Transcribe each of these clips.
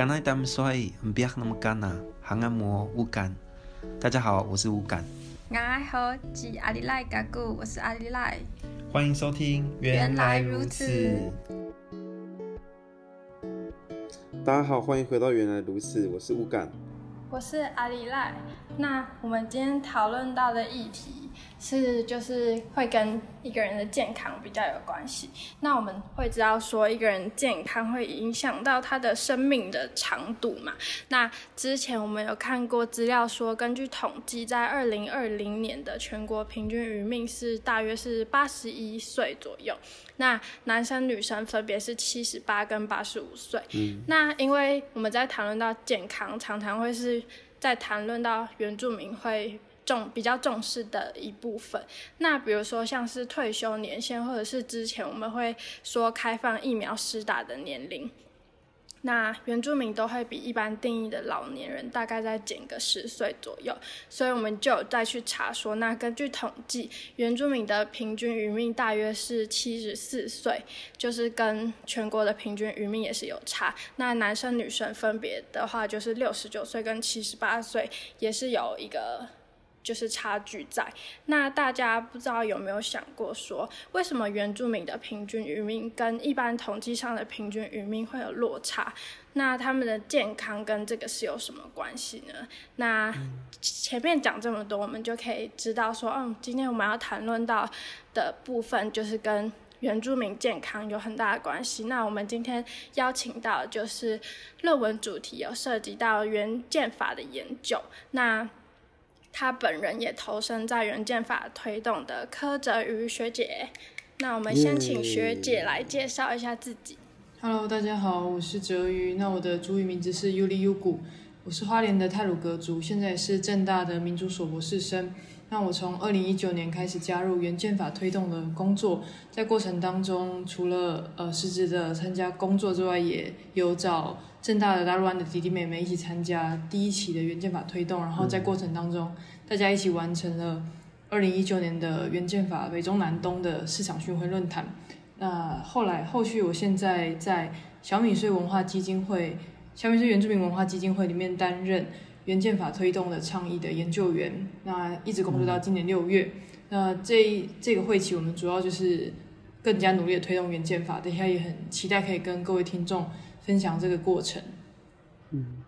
刚才他们说，不要那么干呐，行按摩乌干。大家好，我是乌干。大家好，是阿里赖嘎古，我是阿里赖。欢迎收听，原来如此。大家好，欢迎回到原来如此，我是乌干。我是阿里赖。那我们今天讨论到的议题。是，就是会跟一个人的健康比较有关系。那我们会知道说，一个人健康会影响到他的生命的长度嘛？那之前我们有看过资料说，根据统计，在二零二零年的全国平均余命是大约是八十一岁左右。那男生女生分别是七十八跟八十五岁。嗯。那因为我们在谈论到健康，常常会是在谈论到原住民会。重比较重视的一部分，那比如说像是退休年限，或者是之前我们会说开放疫苗施打的年龄，那原住民都会比一般定义的老年人大概再减个十岁左右，所以我们就有再去查说，那根据统计，原住民的平均余命大约是七十四岁，就是跟全国的平均余命也是有差。那男生女生分别的话，就是六十九岁跟七十八岁，也是有一个。就是差距在。那大家不知道有没有想过说，为什么原住民的平均余命跟一般统计上的平均余命会有落差？那他们的健康跟这个是有什么关系呢？那前面讲这么多，我们就可以知道说，嗯，今天我们要谈论到的部分就是跟原住民健康有很大的关系。那我们今天邀请到就是论文主题有涉及到原建法的研究。那他本人也投身在原建法推动的柯哲瑜学姐，那我们先请学姐来介绍一下自己。Hello，大家好，我是哲瑜，那我的主语名字是 Yuli Yugu，我是花莲的泰鲁格族，现在也是正大的民族所博士生。那我从二零一九年开始加入原建法推动的工作，在过程当中，除了呃实质的参加工作之外，也有找。政大的大陆安的弟弟妹妹一起参加第一期的原建法推动，然后在过程当中，大家一起完成了二零一九年的原建法北中南东的市场巡回论坛。那后来后续，我现在在小米穗文化基金会、小米穗原住民文化基金会里面担任原建法推动的倡议的研究员，那一直工作到今年六月。那这这个会期，我们主要就是更加努力的推动原建法，等一下也很期待可以跟各位听众。分享这个过程。嗯，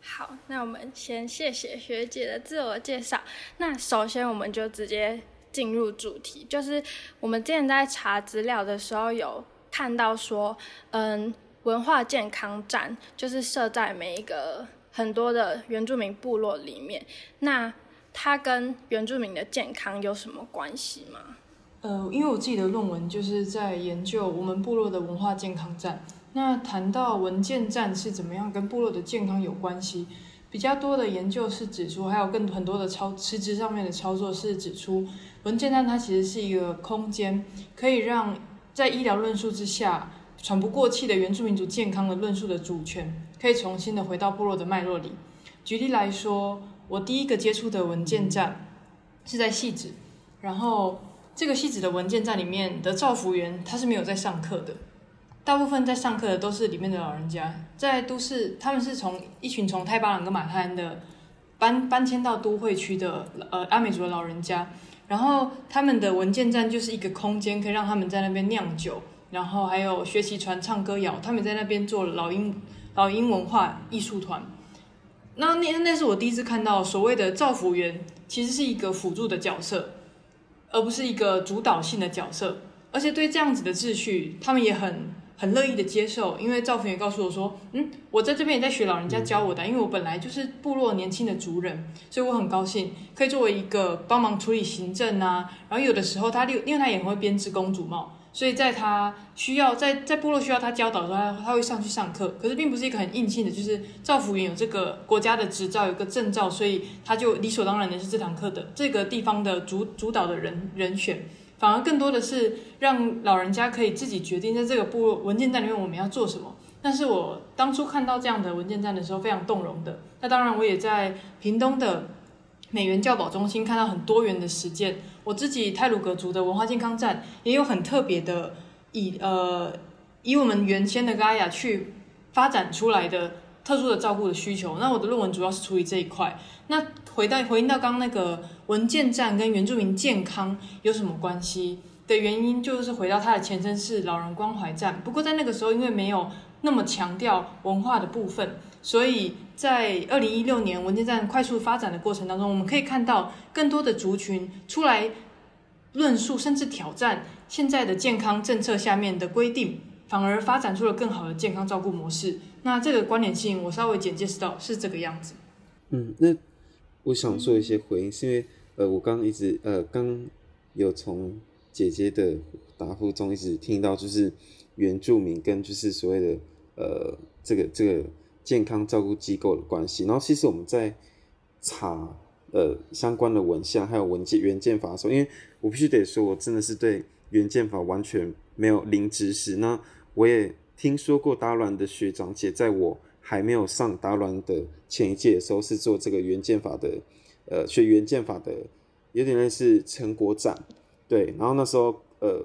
好，那我们先谢谢学姐的自我介绍。那首先，我们就直接进入主题，就是我们之前在查资料的时候有看到说，嗯，文化健康站就是设在每一个很多的原住民部落里面。那它跟原住民的健康有什么关系吗？呃，因为我自己的论文就是在研究我们部落的文化健康站。那谈到文件站是怎么样跟部落的健康有关系，比较多的研究是指出，还有更很多的操实质上面的操作是指出，文件站它其实是一个空间，可以让在医疗论述之下喘不过气的原住民族健康的论述的主权，可以重新的回到部落的脉络里。举例来说，我第一个接触的文件站是在戏子，然后这个戏子的文件站里面的照服员他是没有在上课的。大部分在上课的都是里面的老人家，在都市，他们是从一群从泰巴朗跟马太安的搬搬迁到都会区的呃阿美族的老人家，然后他们的文件站就是一个空间，可以让他们在那边酿酒，然后还有学习传唱歌谣，他们在那边做老鹰老鹰文化艺术团。那那那是我第一次看到所谓的照服员其实是一个辅助的角色，而不是一个主导性的角色，而且对这样子的秩序，他们也很。很乐意的接受，因为赵平也告诉我说，嗯，我在这边也在学老人家教我的，因为我本来就是部落年轻的族人，所以我很高兴可以作为一个帮忙处理行政啊，然后有的时候他因为他也会编织公主帽，所以在他需要在在部落需要他教导的时候，他他会上去上课，可是并不是一个很硬性的，就是赵福员有这个国家的执照，有个证照，所以他就理所当然的是这堂课的这个地方的主主导的人人选。反而更多的是让老人家可以自己决定，在这个部落文件站里面我们要做什么。但是我当初看到这样的文件站的时候，非常动容的。那当然，我也在屏东的美元教保中心看到很多元的实践。我自己泰鲁格族的文化健康站也有很特别的以，呃以我们原先的嘎雅去发展出来的特殊的照顾的需求。那我的论文主要是处理这一块。那回到回应到刚刚那个文件站跟原住民健康有什么关系的原因，就是回到它的前身是老人关怀站。不过在那个时候，因为没有那么强调文化的部分，所以在二零一六年文件站快速发展的过程当中，我们可以看到更多的族群出来论述，甚至挑战现在的健康政策下面的规定，反而发展出了更好的健康照顾模式。那这个关联性，我稍微简介知道是这个样子。嗯，那。我想做一些回应，是因为呃，我刚刚一直呃，刚有从姐姐的答复中一直听到，就是原住民跟就是所谓的呃，这个这个健康照顾机构的关系。然后其实我们在查呃相关的文献还有文件原件法的时候，因为我必须得说，我真的是对原件法完全没有零知识。那我也听说过达软的学长姐，在我。还没有上达软的前一届的时候，是做这个原建法的，呃，学原建法的，有点类似成果展，对。然后那时候，呃，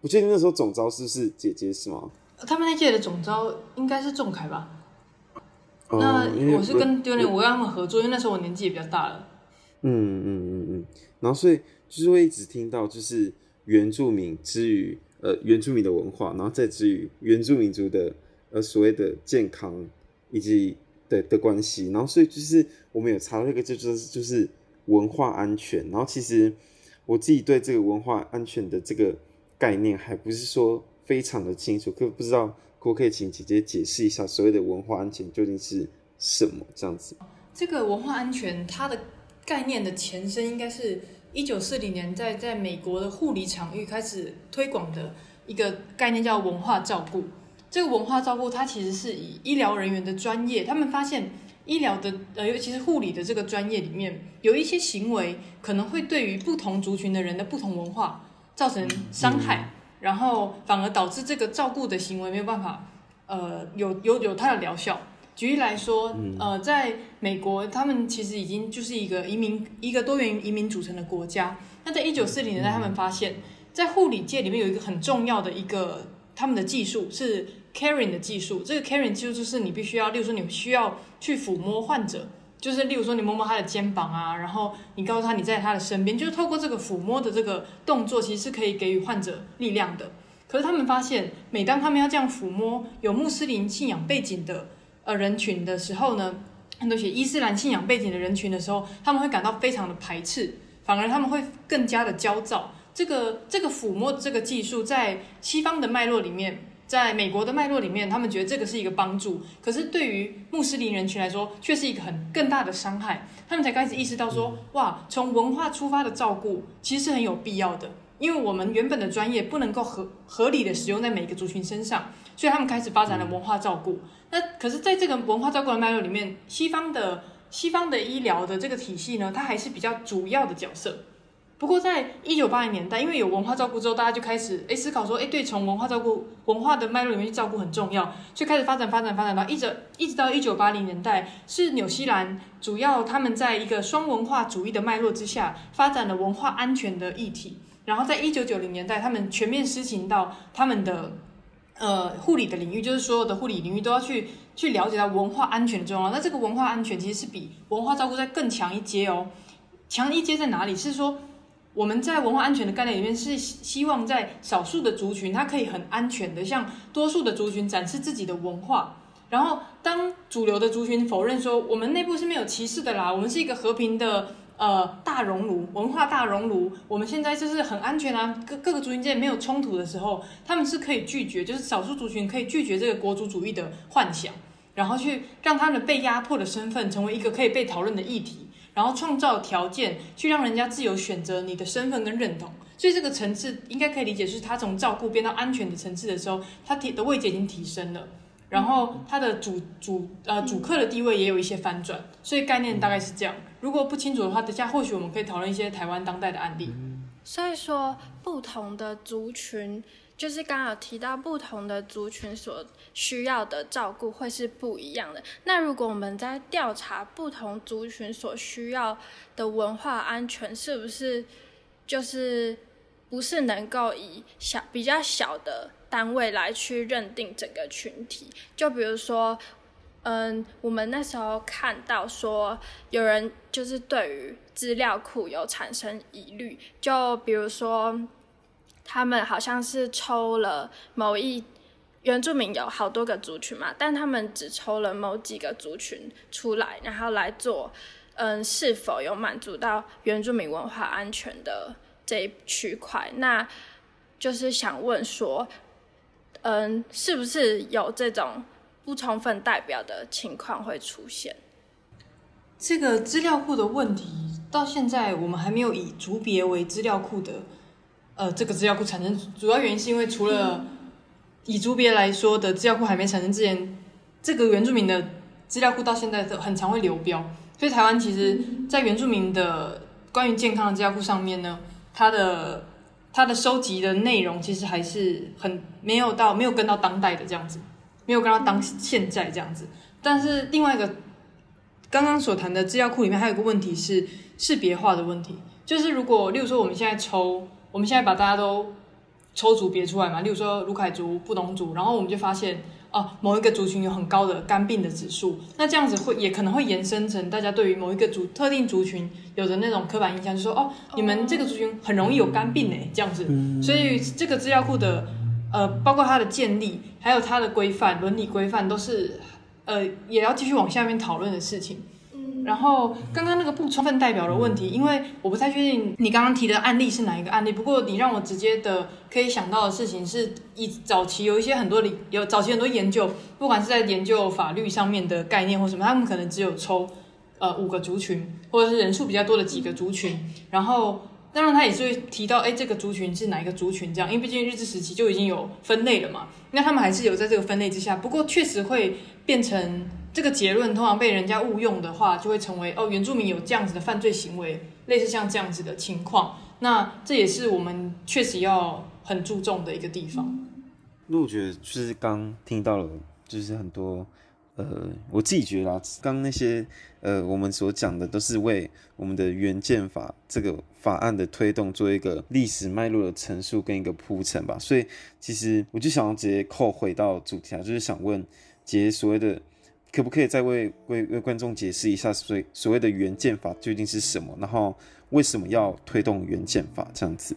不确定那时候总招是不是姐姐是吗？他们那届的总招应该是仲恺吧？哦、那我是跟丢脸，我跟他们合作，因为那时候我年纪也比较大了。嗯嗯嗯嗯。然后所以就是会一直听到，就是原住民之于呃原住民的文化，然后再之于原住民族的呃所谓的健康。以及的的关系，然后所以就是我们有查到一个，就是就是文化安全。然后其实我自己对这个文化安全的这个概念还不是说非常的清楚，可不知道可不可以请姐姐解释一下所谓的文化安全究竟是什么这样子？这个文化安全它的概念的前身应该是一九四零年在在美国的护理场域开始推广的一个概念，叫文化照顾。这个文化照顾，它其实是以医疗人员的专业，他们发现医疗的呃，尤其是护理的这个专业里面，有一些行为可能会对于不同族群的人的不同文化造成伤害，然后反而导致这个照顾的行为没有办法呃有有有它的疗效。举例来说，呃，在美国，他们其实已经就是一个移民一个多元移民组成的国家。那在一九四零年代，他们发现，在护理界里面有一个很重要的一个他们的技术是。Caring 的技术，这个 Caring 技术就是你必须要，例如说你需要去抚摸患者，就是例如说你摸摸他的肩膀啊，然后你告诉他你在他的身边，就是透过这个抚摸的这个动作，其实是可以给予患者力量的。可是他们发现，每当他们要这样抚摸有穆斯林信仰背景的呃人群的时候呢，很多些伊斯兰信仰背景的人群的时候，他们会感到非常的排斥，反而他们会更加的焦躁。这个这个抚摸这个技术在西方的脉络里面。在美国的脉络里面，他们觉得这个是一个帮助，可是对于穆斯林人群来说，却是一个很更大的伤害。他们才开始意识到说，哇，从文化出发的照顾其实是很有必要的，因为我们原本的专业不能够合合理的使用在每个族群身上，所以他们开始发展了文化照顾。那可是，在这个文化照顾的脉络里面，西方的西方的医疗的这个体系呢，它还是比较主要的角色。不过，在一九八零年代，因为有文化照顾之后，大家就开始诶思考说，诶对，从文化照顾文化的脉络里面去照顾很重要，就开始发展发展发展到一直一直到一九八零年代，是纽西兰主要他们在一个双文化主义的脉络之下发展了文化安全的议题，然后在一九九零年代，他们全面施行到他们的呃护理的领域，就是所有的护理领域都要去去了解到文化安全的重要。那这个文化安全其实是比文化照顾再更强一阶哦，强一阶在哪里？是说。我们在文化安全的概念里面是希望在少数的族群，它可以很安全的向多数的族群展示自己的文化。然后，当主流的族群否认说我们内部是没有歧视的啦，我们是一个和平的呃大熔炉，文化大熔炉，我们现在就是很安全啊，各各个族群之间没有冲突的时候，他们是可以拒绝，就是少数族群可以拒绝这个国族主义的幻想，然后去让他们被压迫的身份成为一个可以被讨论的议题。然后创造条件，去让人家自由选择你的身份跟认同，所以这个层次应该可以理解，是他从照顾变到安全的层次的时候，他提的位阶已经提升了，然后他的主主呃主客的地位也有一些翻转，所以概念大概是这样。如果不清楚的话，等下或许我们可以讨论一些台湾当代的案例。所以说，不同的族群。就是刚好提到，不同的族群所需要的照顾会是不一样的。那如果我们在调查不同族群所需要的文化安全，是不是就是不是能够以小比较小的单位来去认定整个群体。就比如说，嗯，我们那时候看到说有人就是对于资料库有产生疑虑，就比如说他们好像是抽了某一原住民有好多个族群嘛，但他们只抽了某几个族群出来，然后来做。嗯，是否有满足到原住民文化安全的这一区块？那就是想问说，嗯，是不是有这种不充分代表的情况会出现？这个资料库的问题，到现在我们还没有以族别为资料库的，呃，这个资料库产生。主要原因是因为除了以族别来说的资料库还没产生之前，这个原住民的资料库到现在都很常会流标。所以台湾其实，在原住民的关于健康的资料库上面呢，它的它的收集的内容其实还是很没有到没有跟到当代的这样子，没有跟到当现在这样子。但是另外一个刚刚所谈的资料库里面还有一个问题是识别化的问题，就是如果例如说我们现在抽，我们现在把大家都抽组别出来嘛，例如说卢凯族、布农族，然后我们就发现。哦，某一个族群有很高的肝病的指数，那这样子会也可能会延伸成大家对于某一个族特定族群有的那种刻板印象，就是说哦，你们这个族群很容易有肝病诶，这样子。所以这个资料库的呃，包括它的建立，还有它的规范、伦理规范，都是呃也要继续往下面讨论的事情。然后刚刚那个不充分代表的问题，因为我不太确定你刚刚提的案例是哪一个案例。不过你让我直接的可以想到的事情是，以早期有一些很多的有早期很多研究，不管是在研究法律上面的概念或什么，他们可能只有抽呃五个族群，或者是人数比较多的几个族群。然后当然他也是会提到，哎，这个族群是哪一个族群这样，因为毕竟日治时期就已经有分类了嘛。那他们还是有在这个分类之下，不过确实会变成。这个结论通常被人家误用的话，就会成为哦，原住民有这样子的犯罪行为，类似像这样子的情况。那这也是我们确实要很注重的一个地方。那我觉得就是刚听到了，就是很多呃，我自己觉得啊，刚那些呃，我们所讲的都是为我们的原建法这个法案的推动做一个历史脉络的陈述跟一个铺陈吧。所以其实我就想要直接扣回到主题啊，就是想问杰所谓的。可不可以再为为为观众解释一下所所谓的原建法究竟是什么？然后为什么要推动原建法这样子？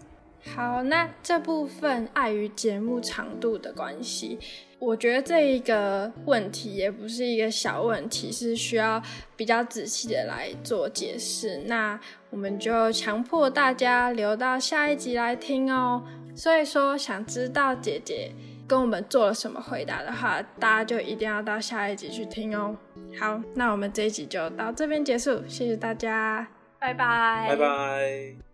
好，那这部分碍于节目长度的关系，我觉得这一个问题也不是一个小问题，是需要比较仔细的来做解释。那我们就强迫大家留到下一集来听哦。所以说，想知道姐姐跟我们做了什么回答的话，大家就一定要到下一集去听哦。好，那我们这一集就到这边结束，谢谢大家，拜拜，拜拜。